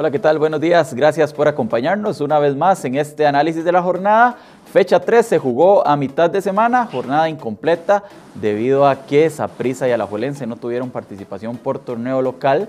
Hola, ¿qué tal? Buenos días. Gracias por acompañarnos una vez más en este análisis de la jornada. Fecha 3 se jugó a mitad de semana, jornada incompleta debido a que Saprissa y Alajuelense no tuvieron participación por torneo local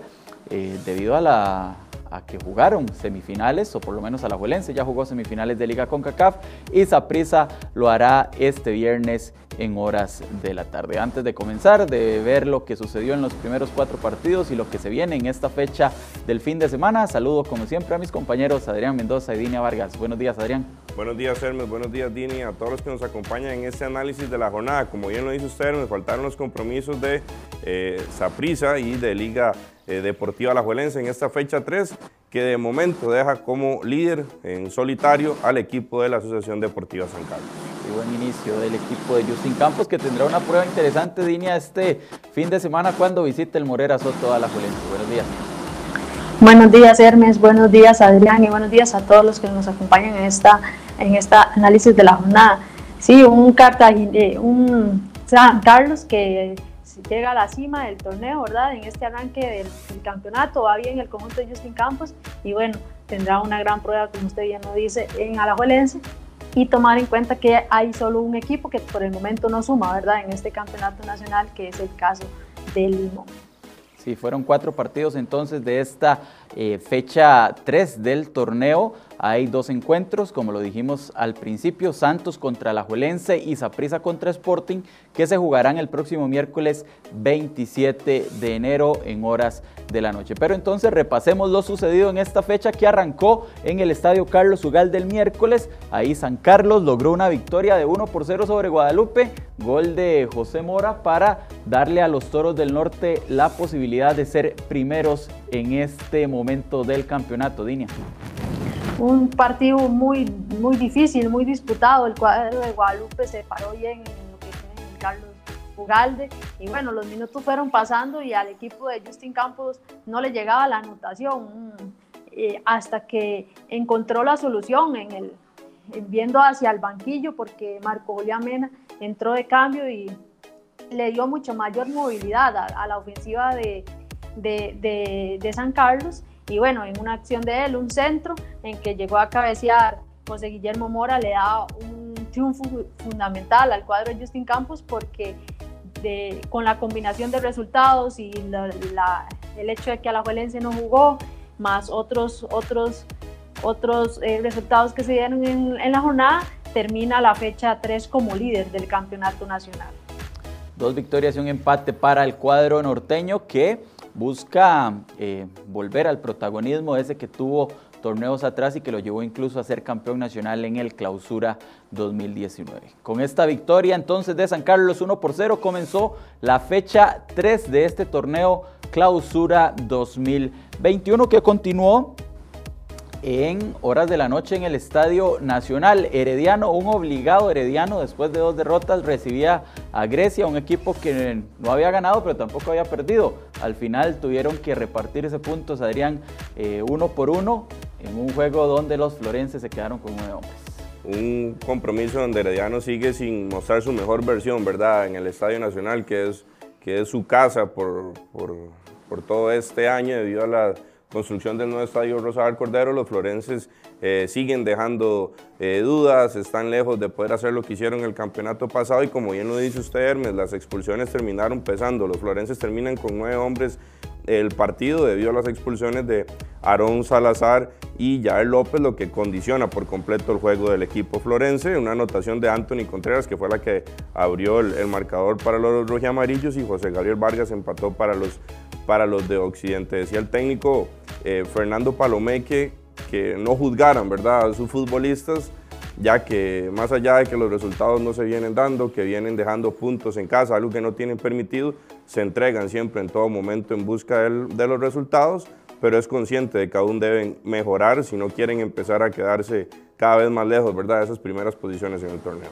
eh, debido a la a que jugaron semifinales, o por lo menos Alajuelense ya jugó semifinales de Liga CONCACAF y Saprissa lo hará este viernes en horas de la tarde. Antes de comenzar, de ver lo que sucedió en los primeros cuatro partidos y lo que se viene en esta fecha del fin de semana, saludo como siempre a mis compañeros Adrián Mendoza y Dinia Vargas. Buenos días, Adrián. Buenos días, Hermes. Buenos días, Dini. A todos los que nos acompañan en este análisis de la jornada. Como bien lo dice usted, me faltaron los compromisos de eh, Saprissa y de Liga eh, Deportiva Alajuelense en esta fecha 3, que de momento deja como líder en solitario al equipo de la Asociación Deportiva San Carlos. Y buen inicio del equipo de Justin Campos, que tendrá una prueba interesante, Dinia, este fin de semana cuando visite el Morera Soto Alajuelense. Buenos días. Buenos días, Hermes. Buenos días, Adrián. Y buenos días a todos los que nos acompañan en esta, en esta análisis de la jornada. Sí, un, Cartagena, un San Carlos que llega a la cima del torneo, ¿verdad? En este arranque del, campeonato, va bien el conjunto de Justin Campos y bueno, tendrá una gran prueba, como usted bien lo dice, en Alajuelense y tomar en cuenta que hay solo un equipo que por el momento no suma, ¿verdad? En este campeonato nacional, que es el caso del Limón. Sí, fueron cuatro partidos entonces de esta eh, fecha 3 del torneo. Hay dos encuentros, como lo dijimos al principio, Santos contra la Juelense y Saprissa contra Sporting, que se jugarán el próximo miércoles 27 de enero en horas de la noche. Pero entonces repasemos lo sucedido en esta fecha que arrancó en el Estadio Carlos Ugal del miércoles. Ahí San Carlos logró una victoria de 1 por 0 sobre Guadalupe, gol de José Mora para darle a los Toros del Norte la posibilidad de ser primeros en este momento del campeonato, Dinia un partido muy, muy difícil, muy disputado. El cuadro de Guadalupe se paró bien en lo que el Carlos Ugalde. Y bueno, los minutos fueron pasando y al equipo de Justin Campos no le llegaba la anotación eh, hasta que encontró la solución en el, viendo hacia el banquillo porque Marco Julián Mena entró de cambio y le dio mucho mayor movilidad a, la ofensiva de, de, San Carlos y bueno, en una acción de él, un centro en que llegó a cabecear José Guillermo Mora, le da un triunfo fundamental al cuadro de Justin Campos porque con la combinación de resultados y el hecho de que Alajuelense no jugó, más otros, otros, otros eh, resultados que se dieron en, en la jornada, termina la fecha 3 como líder del campeonato nacional. Dos victorias y un empate para el cuadro norteño que busca eh, volver al protagonismo ese que tuvo torneos atrás y que lo llevó incluso a ser campeón nacional en el Clausura 2019. Con esta victoria entonces de San Carlos 1 por 0 comenzó la fecha 3 de este torneo Clausura 2021 que continuó en horas de la noche en el Estadio Nacional. Herediano, un obligado Herediano, después de dos derrotas, recibía a Grecia, un equipo que no había ganado, pero tampoco había perdido. Al final tuvieron que repartir ese puntos, Adrián, eh, uno por uno, en un juego donde los florenses se quedaron con nueve hombres. Un compromiso donde Herediano sigue sin mostrar su mejor versión, ¿verdad? En el Estadio Nacional, que es, que es su casa por, por, por todo este año debido a la construcción del nuevo estadio Rosal Cordero, los florenses eh, siguen dejando eh, dudas, están lejos de poder hacer lo que hicieron el campeonato pasado y como bien lo dice usted Hermes, las expulsiones terminaron pesando, los florenses terminan con nueve hombres el partido debido a las expulsiones de Aarón Salazar y Jair López, lo que condiciona por completo el juego del equipo florense. Una anotación de Anthony Contreras, que fue la que abrió el, marcador para los rojamarillos, y José Gabriel Vargas empató para los, para los de Occidente. Decía el técnico eh, Fernando Palomeque que no juzgaran ¿verdad? a sus futbolistas, ya que más allá de que los resultados no se vienen dando, que vienen dejando puntos en casa, algo que no tienen permitido, se entregan siempre en todo momento en busca de los resultados, pero es consciente de que aún deben mejorar si no quieren empezar a quedarse cada vez más lejos ¿verdad? de esas primeras posiciones en el torneo.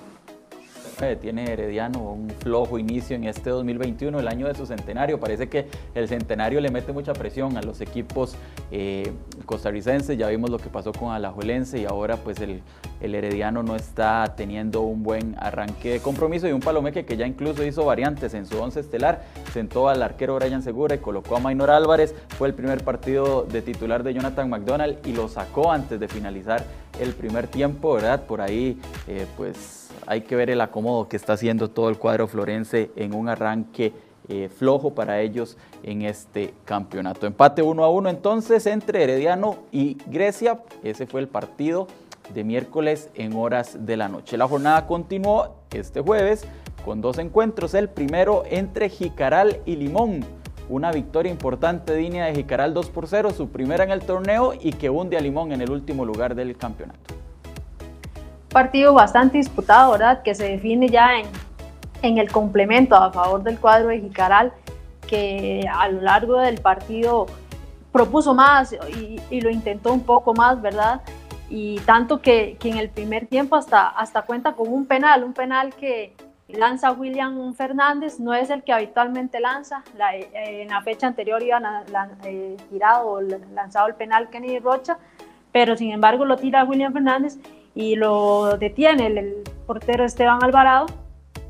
Tiene Herediano un flojo inicio en este 2021, el año de su centenario. Parece que el centenario le mete mucha presión a los equipos eh, costarricenses. Ya vimos lo que pasó con Alajuelense y ahora pues el, el, Herediano no está teniendo un buen arranque de compromiso y un Palomeque que ya incluso hizo variantes en su once estelar. Sentó al arquero Brian Segura y colocó a Maynor Álvarez. Fue el primer partido de titular de Jonathan McDonald y lo sacó antes de finalizar el primer tiempo, ¿verdad? Por ahí, eh, pues hay que ver el acomodo que está haciendo todo el cuadro florense en un arranque eh, flojo para ellos en este campeonato. Empate 1 a 1 entonces entre Herediano y Grecia. Ese fue el partido de miércoles en horas de la noche. La jornada continuó este jueves con dos encuentros. El primero entre Jicaral y Limón una victoria importante de línea de Jicaral 2 por 0, su primera en el torneo y que hunde a Limón en el último lugar del campeonato. Partido bastante disputado, ¿verdad? Que se define ya en, en el complemento a favor del cuadro de Jicaral, que a lo largo del partido propuso más y, y lo intentó un poco más, ¿verdad? Y tanto que, que, en el primer tiempo hasta, hasta cuenta con un penal, un penal que, lanza William Fernández, no es el que habitualmente lanza. Eh, en la fecha anterior iban a, eh, tirado o lanzado el penal Kenny Rocha, pero sin embargo lo tira William Fernández y lo detiene el, portero Esteban Alvarado.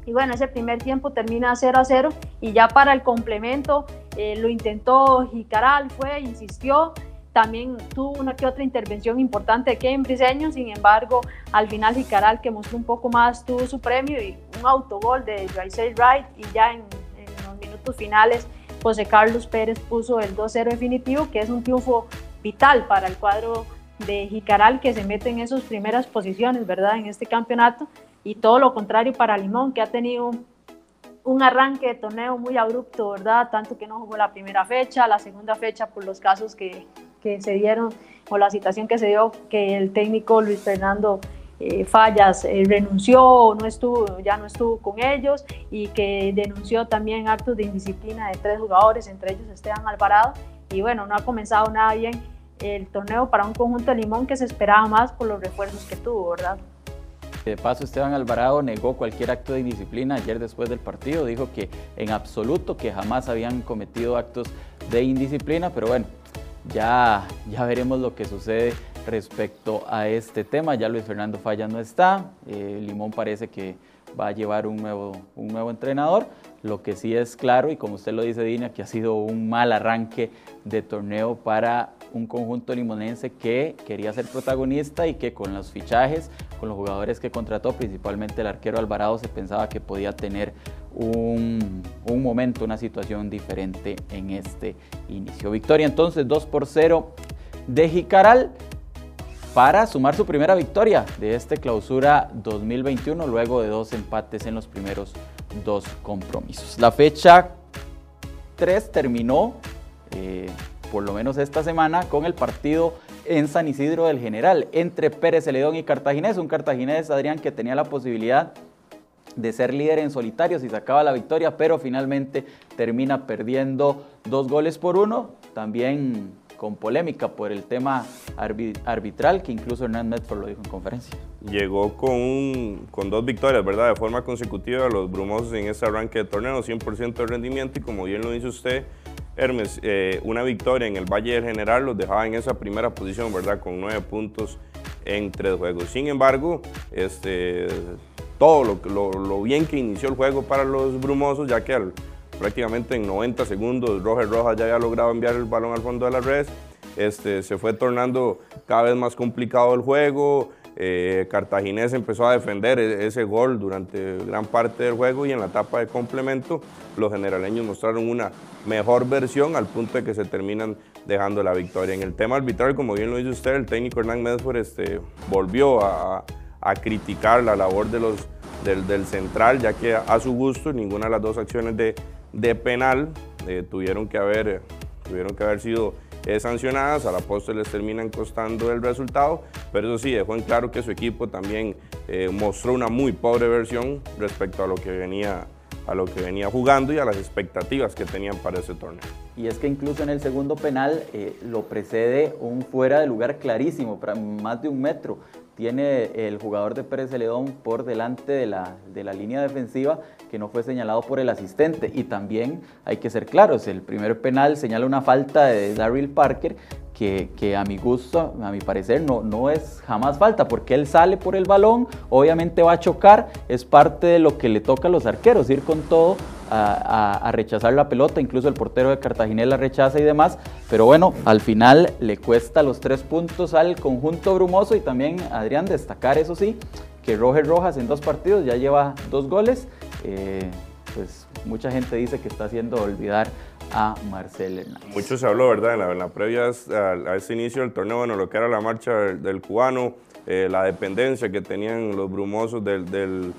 Y bueno, ese primer tiempo termina 0 a 0 y ya para el complemento eh, lo intentó Jicaral, fue, insistió, también tuvo una que otra intervención importante de Kevin Briseño, sin embargo, al final Jicaral, que mostró un poco más, tuvo su premio y un autogol de Raisel Wright y ya en, los minutos finales José Carlos Pérez puso el 2-0 definitivo, que es un triunfo vital para el cuadro de Jicaral que se mete en esas primeras posiciones, ¿verdad? En este campeonato y todo lo contrario para Limón, que ha tenido un arranque de torneo muy abrupto, ¿verdad? Tanto que no jugó la primera fecha, la segunda fecha por los casos que, que se dieron o la situación que se dio que el técnico Luis Fernando eh, Fallas eh, renunció, no estuvo, ya no estuvo con ellos y que denunció también actos de indisciplina de tres jugadores, entre ellos Esteban Alvarado. Y bueno, no ha comenzado nada bien el torneo para un conjunto de Limón que se esperaba más por los refuerzos que tuvo, ¿verdad? De paso, Esteban Alvarado negó cualquier acto de indisciplina ayer después del partido. Dijo que en absoluto que jamás habían cometido actos de indisciplina, pero bueno, ya, ya veremos lo que sucede respecto a este tema. Ya Luis Fernando Falla no está, eh, Limón parece que va a llevar un nuevo, un nuevo entrenador. Lo que sí es claro, y como usted lo dice, Dina, que ha sido un mal arranque de torneo para un conjunto limonense que quería ser protagonista y que con los fichajes, con los jugadores que contrató, principalmente el arquero Alvarado, se pensaba que podía tener un, momento, una situación diferente en este inicio. Victoria entonces 2 por 0 de Jicaral para sumar su primera victoria de este clausura 2021 luego de dos empates en los primeros dos compromisos. La fecha 3 terminó, eh, por lo menos esta semana, con el partido en San Isidro del General entre Pérez Celedón y Cartaginés. Un cartaginés, Adrián, que tenía la posibilidad de ser líder en solitario si sacaba la victoria, pero finalmente termina perdiendo dos goles por uno, también con polémica por el tema arbitral, que incluso Hernán Medford lo dijo en conferencia. Llegó con, con dos victorias, ¿verdad? De forma consecutiva, los brumosos en este arranque de torneo, 100% de rendimiento, y como bien lo dice usted, Hermes, eh, una victoria en el Valle del General los dejaba en esa primera posición, ¿verdad? Con nueve puntos en tres juegos. Sin embargo, este, todo lo, lo, bien que inició el juego para los brumosos, ya que prácticamente en 90 segundos Roger Rojas ya había logrado enviar el balón al fondo de la red, este, se fue tornando cada vez más complicado el juego, eh, Cartaginés empezó a defender e, ese gol durante gran parte del juego y en la etapa de complemento los generaleños mostraron una mejor versión al punto de que se terminan dejando la victoria. En el tema arbitral, como bien lo dice usted, el técnico Hernán Medford este, volvió a, criticar la labor de los, del, central, ya que a su gusto ninguna de las dos acciones de, de penal eh, tuvieron, que haber, tuvieron que haber sido eh, sancionadas, a la postre les terminan costando el resultado, pero eso sí, dejó en claro que su equipo también eh, mostró una muy pobre versión respecto a lo que venía a lo que venía jugando y a las expectativas que tenían para ese torneo. Y es que incluso en el segundo penal lo precede un fuera de lugar clarísimo, para más de un metro, tiene el jugador de Pérez Celedón por delante de la, de la línea defensiva que no fue señalado por el asistente. Y también hay que ser claros, el primer penal señala una falta de Daryl Parker que, que, a mi gusto, a mi parecer, no, no es jamás falta, porque él sale por el balón, obviamente va a chocar, es parte de lo que le toca a los arqueros, ir con todo a, a, rechazar la pelota, incluso el portero de Cartaginés la rechaza y demás, pero bueno, al final le cuesta los tres puntos al conjunto brumoso y también, Adrián, destacar eso sí, que Roger Rojas en dos partidos ya lleva dos goles, eh, pues mucha gente dice que está haciendo olvidar a Marcel Hernández. Mucho se habló, ¿verdad? En la, en la previa a, a, este inicio del torneo, bueno, lo que era la marcha del, del cubano, eh, la dependencia que tenían los brumosos del, del,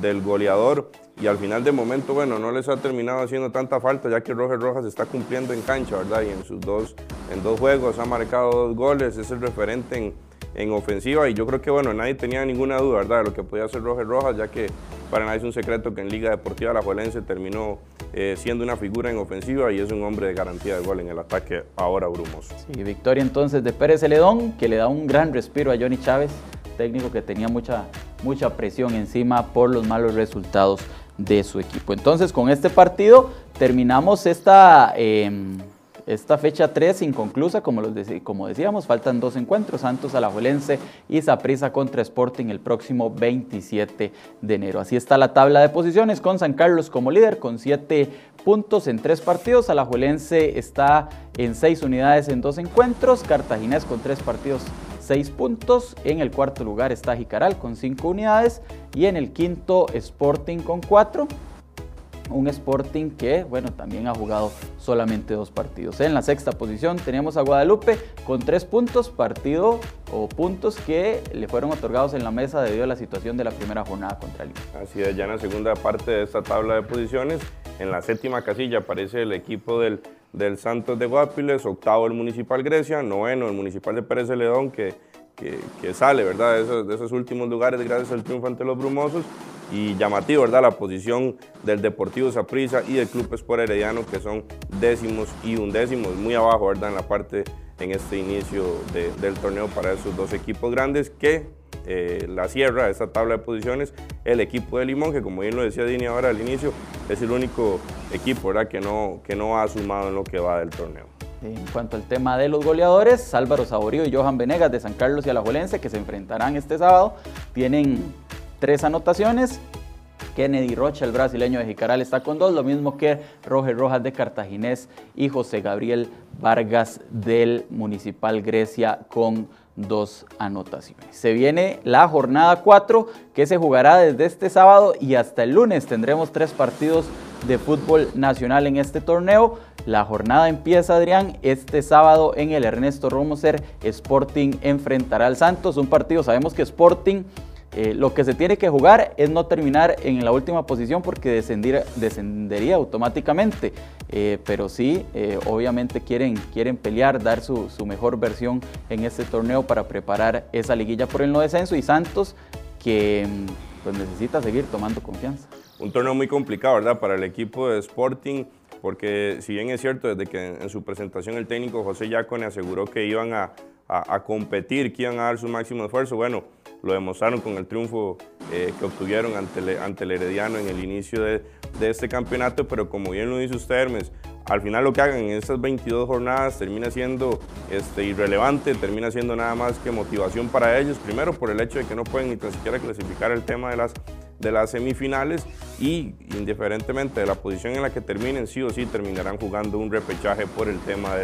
del, goleador y al final de momento, bueno, no les ha terminado haciendo tanta falta ya que Roger Rojas está cumpliendo en cancha, ¿verdad? Y en sus dos, en dos juegos ha marcado dos goles, es el referente en, en ofensiva y yo creo que bueno, nadie tenía ninguna duda ¿verdad? de lo que podía hacer Roger Rojas, ya que para nadie es un secreto que en Liga Deportiva La Juelense terminó eh, siendo una figura en ofensiva y es un hombre de garantía de gol en el ataque ahora brumoso. Sí, victoria entonces de Pérez Celedón, que le da un gran respiro a Johnny Chávez, técnico que tenía mucha, mucha presión encima por los malos resultados de su equipo. Entonces con este partido terminamos esta... Eh, esta fecha 3 inconclusa, como, los como decíamos, faltan dos encuentros, Santos Alajuelense y Saprissa contra Sporting el próximo 27 de enero. Así está la tabla de posiciones con San Carlos como líder con 7 puntos en 3 partidos, Alajuelense está en 6 unidades en 2 encuentros, Cartaginés con 3 partidos 6 puntos, en el cuarto lugar está Jicaral con 5 unidades y en el quinto Sporting con 4 un Sporting que, bueno, también ha jugado solamente dos partidos. En la sexta posición tenemos a Guadalupe con tres puntos, partido o puntos que le fueron otorgados en la mesa debido a la situación de la primera jornada contra Lima. Así es, ya en la segunda parte de esta tabla de posiciones, en la séptima casilla aparece el equipo del, del Santos de Guapiles, octavo el Municipal Grecia, noveno el Municipal de Pérez Celedón que, que, sale, ¿verdad? De esos, esos últimos lugares gracias al triunfo ante los Brumosos y llamativo, ¿verdad? La posición del Deportivo Saprissa y del Club Sport Herediano, que son décimos y undécimos, muy abajo, ¿verdad? En la parte, en este inicio de, del torneo para esos dos equipos grandes que eh, la cierra esta tabla de posiciones el equipo de Limón, que como bien lo decía Dini ahora al inicio, es el único equipo. Que no, que no ha sumado en lo que va del torneo. En cuanto al tema de los goleadores, Álvaro Saborío y Johan Venegas de San Carlos y Alajuelense, que se enfrentarán este sábado, tienen tres anotaciones. Kennedy Rocha, el brasileño de Jicaral, está con dos, lo mismo que Roger Rojas de Cartaginés y José Gabriel Vargas del Municipal Grecia con dos anotaciones. Se viene la jornada 4 que se jugará desde este sábado y hasta el lunes. Tendremos tres partidos de fútbol nacional en este torneo. La jornada empieza, Adrián, este sábado en el Ernesto Romoser. Sporting enfrentará al Santos. Un partido, sabemos que Sporting eh, lo que se tiene que jugar es no terminar en la última posición porque descendería automáticamente, eh, pero sí, eh, obviamente quieren, quieren pelear, dar su, mejor versión en este torneo para preparar esa liguilla por el no descenso y Santos que mm, pues necesita seguir tomando confianza. Un torneo muy complicado, ¿verdad? Para el equipo de Sporting, porque si bien es cierto, desde que en su presentación el técnico José Yacone aseguró que iban a, a, a competir, que iban a dar su máximo esfuerzo, bueno, lo demostraron con el triunfo eh, que obtuvieron ante el, Herediano en el inicio de, este campeonato, pero como bien lo dice usted Hermes, al final lo que hagan en estas 22 jornadas termina siendo este, irrelevante, termina siendo nada más que motivación para ellos, primero por el hecho de que no pueden ni tan siquiera clasificar el tema de las, semifinales y indiferentemente de la posición en la que terminen, sí o sí terminarán jugando un repechaje por el tema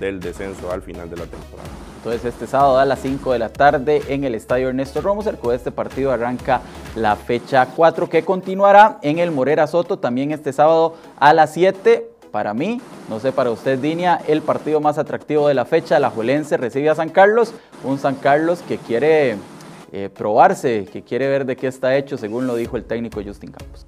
del descenso al final de la temporada. Entonces este sábado a las 5 de la tarde en el Estadio Ernesto Romoser, con este partido arranca la fecha 4 que continuará en el Morera Soto también este sábado a las 7 para mí, no sé para usted, Dinia, el partido más atractivo de la fecha, la Juelense recibe a San Carlos, un San Carlos que quiere eh, probarse, que quiere ver de qué está hecho, según lo dijo el técnico Justin Campos.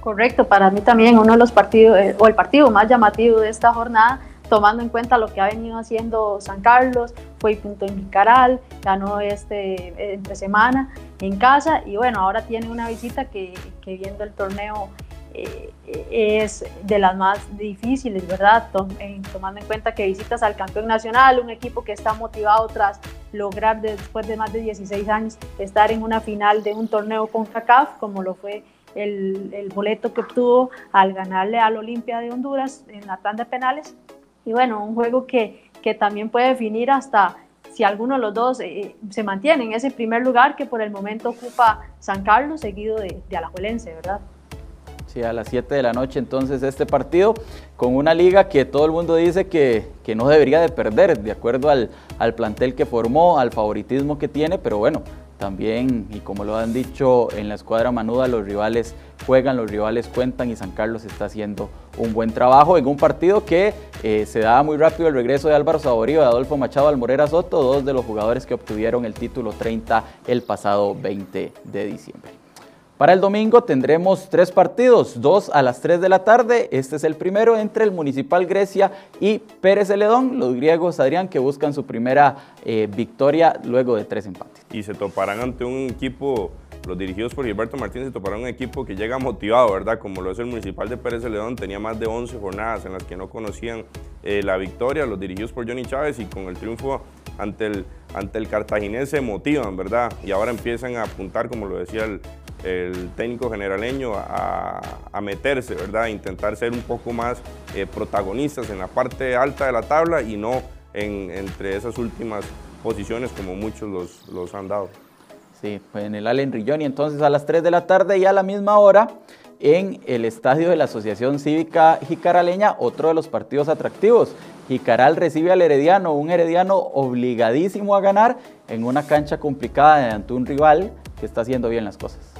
Correcto, para mí también uno de los partidos, eh, o el partido más llamativo de esta jornada, tomando en cuenta lo que ha venido haciendo San Carlos, fue punto en Vicaral, ganó este entre semana en casa y bueno, ahora tiene una visita que, que viendo el torneo eh, es de las más difíciles, ¿verdad? Tom, eh, tomando en cuenta que visitas al campeón nacional, un equipo que está motivado tras lograr después de más de 16 años estar en una final de un torneo con CACAF, como lo fue el, el boleto que obtuvo al ganarle al Olimpia de Honduras en la tanda de penales. Y bueno, un juego que, que también puede definir hasta si alguno de los dos eh, se mantiene en ese primer lugar que por el momento ocupa San Carlos, seguido de, de Alajuelense, ¿verdad? Sí, a las 7 de la noche entonces este partido con una liga que todo el mundo dice que, que no debería de perder, de acuerdo al, al, plantel que formó, al favoritismo que tiene, pero bueno, también, y como lo han dicho en la escuadra manuda, los rivales juegan, los rivales cuentan y San Carlos está haciendo un buen trabajo en un partido que eh, se da muy rápido el regreso de Álvaro Saborío y Adolfo Machado Almorera Soto, dos de los jugadores que obtuvieron el título 30 el pasado 20 de diciembre. Para el domingo tendremos tres partidos, dos a las 3 de la tarde. Este es el primero entre el Municipal Grecia y Pérez Celedón, los griegos Adrián que buscan su primera eh, victoria luego de tres empates. Y se toparán ante un equipo, los dirigidos por Gilberto Martínez, se toparán un equipo que llega motivado, ¿verdad? Como lo es el Municipal de Pérez Celedón, tenía más de 11 jornadas en las que no conocían eh, la victoria, los dirigidos por Johnny Chávez y con el triunfo ante el, ante el cartaginés se motivan, ¿verdad? Y ahora empiezan a apuntar, como lo decía el el técnico generaleño a, meterse, ¿verdad? A intentar ser un poco más eh, protagonistas en la parte alta de la tabla y no en, entre esas últimas posiciones como muchos los, han dado. Sí, pues en el Allen Rilloni, entonces a las 3 de la tarde y a la misma hora en el estadio de la Asociación Cívica Jicaraleña, otro de los partidos atractivos. Jicaral recibe al Herediano, un Herediano obligadísimo a ganar en una cancha complicada ante un rival que está haciendo bien las cosas.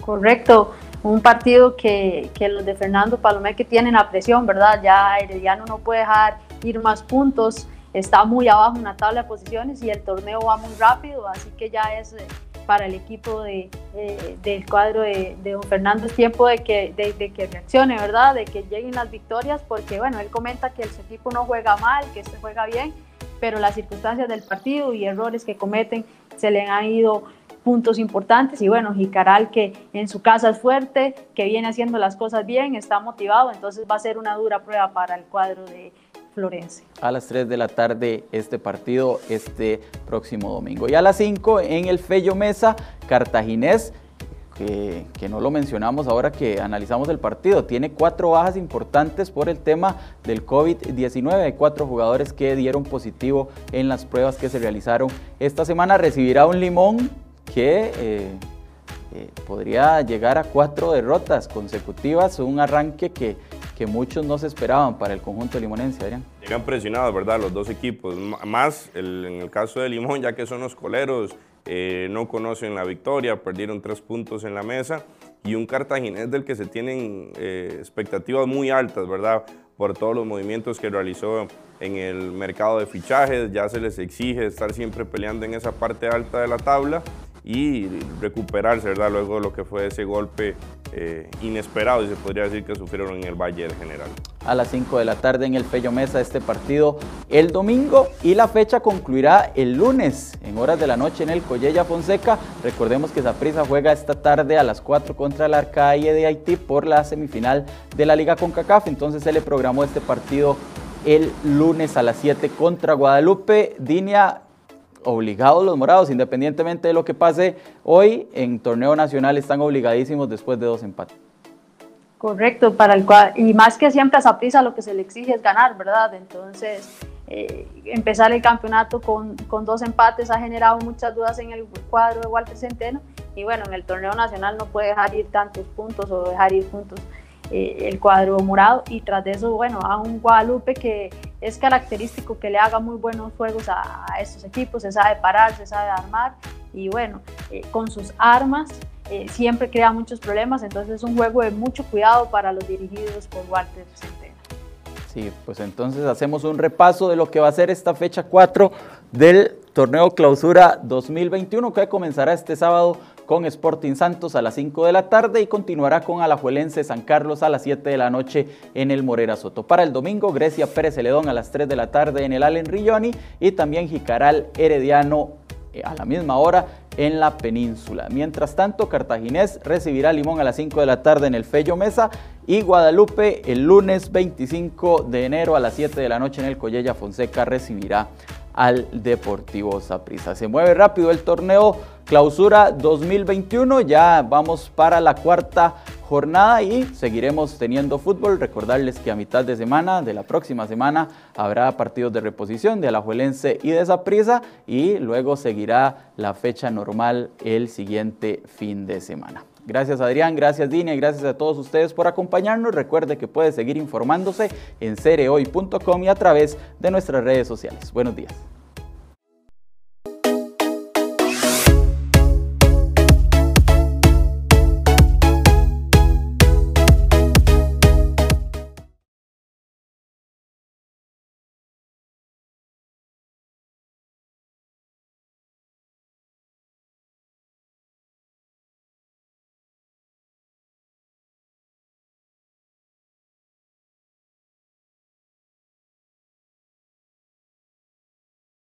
Correcto, un partido que, que los de Fernando Palomé que tienen la presión, ¿verdad? Ya Herediano no puede dejar ir más puntos, está muy abajo en la tabla de posiciones y el torneo va muy rápido, así que ya es eh, para el equipo de, eh, del cuadro de, don Fernando es tiempo de que, de, de, que reaccione, ¿verdad? De que lleguen las victorias, porque bueno, él comenta que su equipo no juega mal, que se juega bien, pero las circunstancias del partido y errores que cometen se le han ido puntos importantes y bueno, Jicaral que en su casa es fuerte, que viene haciendo las cosas bien, está motivado, entonces va a ser una dura prueba para el cuadro de Florencia. A las 3 de la tarde este partido este próximo domingo. Y a las 5 en el Fello Mesa, Cartaginés, que, que, no lo mencionamos ahora que analizamos el partido, tiene cuatro bajas importantes por el tema del COVID-19. Hay cuatro jugadores que dieron positivo en las pruebas que se realizaron esta semana. Recibirá un limón que eh, eh, podría llegar a cuatro derrotas consecutivas, un arranque que, que, muchos no se esperaban para el conjunto limonense, Adrián. Llegan presionados, ¿verdad? Los dos equipos, más el, en el caso de Limón, ya que son los coleros, eh, no conocen la victoria, perdieron tres puntos en la mesa, y un cartaginés del que se tienen expectativas muy altas, ¿verdad? Por todos los movimientos que realizó en el mercado de fichajes, ya se les exige estar siempre peleando en esa parte alta de la tabla y recuperarse, ¿verdad? Luego de lo que fue ese golpe eh, inesperado, y se podría decir que sufrieron en el Valle del General. A las 5 de la tarde en el Pello Mesa este partido el domingo y la fecha concluirá el lunes en horas de la noche en el Collella Fonseca. Recordemos que Zaprisa juega esta tarde a las 4 contra el Arcalle de Haití por la semifinal de la Liga CONCACAF, entonces se le programó este partido el lunes a las 7 contra Guadalupe. Dinia, obligados los morados, independientemente de lo que pase hoy, en torneo nacional están obligadísimos después de dos empates. Correcto, para el cual, y más que siempre a Saprissa lo que se le exige es ganar, ¿verdad? Entonces, eh, empezar el campeonato con, con, dos empates ha generado muchas dudas en el cuadro de Walter Centeno, y bueno, en el torneo nacional no puede dejar ir tantos puntos o dejar ir puntos eh, el cuadro morado. Y tras de eso, bueno, a un Guadalupe que es característico que le haga muy buenos juegos a, estos equipos, se sabe parar, se sabe armar. Y bueno, eh, con sus armas eh, siempre crea muchos problemas, entonces es un juego de mucho cuidado para los dirigidos por Walter Centeno. Sí, pues entonces hacemos un repaso de lo que va a ser esta fecha 4 del torneo clausura 2021 que comenzará este sábado con Sporting Santos a las 5 de la tarde y continuará con Alajuelense San Carlos a las 7 de la noche en el Morera Soto. Para el domingo, Grecia Pérez Celedón a las 3 de la tarde en el Allen Rilloni y también Jicaral Herediano eh, a la misma hora en la península. Mientras tanto, Cartaginés recibirá Limón a las 5 de la tarde en el Fello Mesa y Guadalupe el lunes 25 de enero a las 7 de la noche en el Collella Fonseca recibirá al Deportivo Saprissa. Se mueve rápido el torneo Clausura 2021, ya vamos para la cuarta jornada y seguiremos teniendo fútbol. Recordarles que a mitad de semana, de la próxima semana, habrá partidos de reposición de Alajuelense y de Saprissa y luego seguirá la fecha normal el siguiente fin de semana. Gracias Adrián, gracias Dina y gracias a todos ustedes por acompañarnos. Recuerde que puede seguir informándose en cereoy.com y a través de nuestras redes sociales. Buenos días.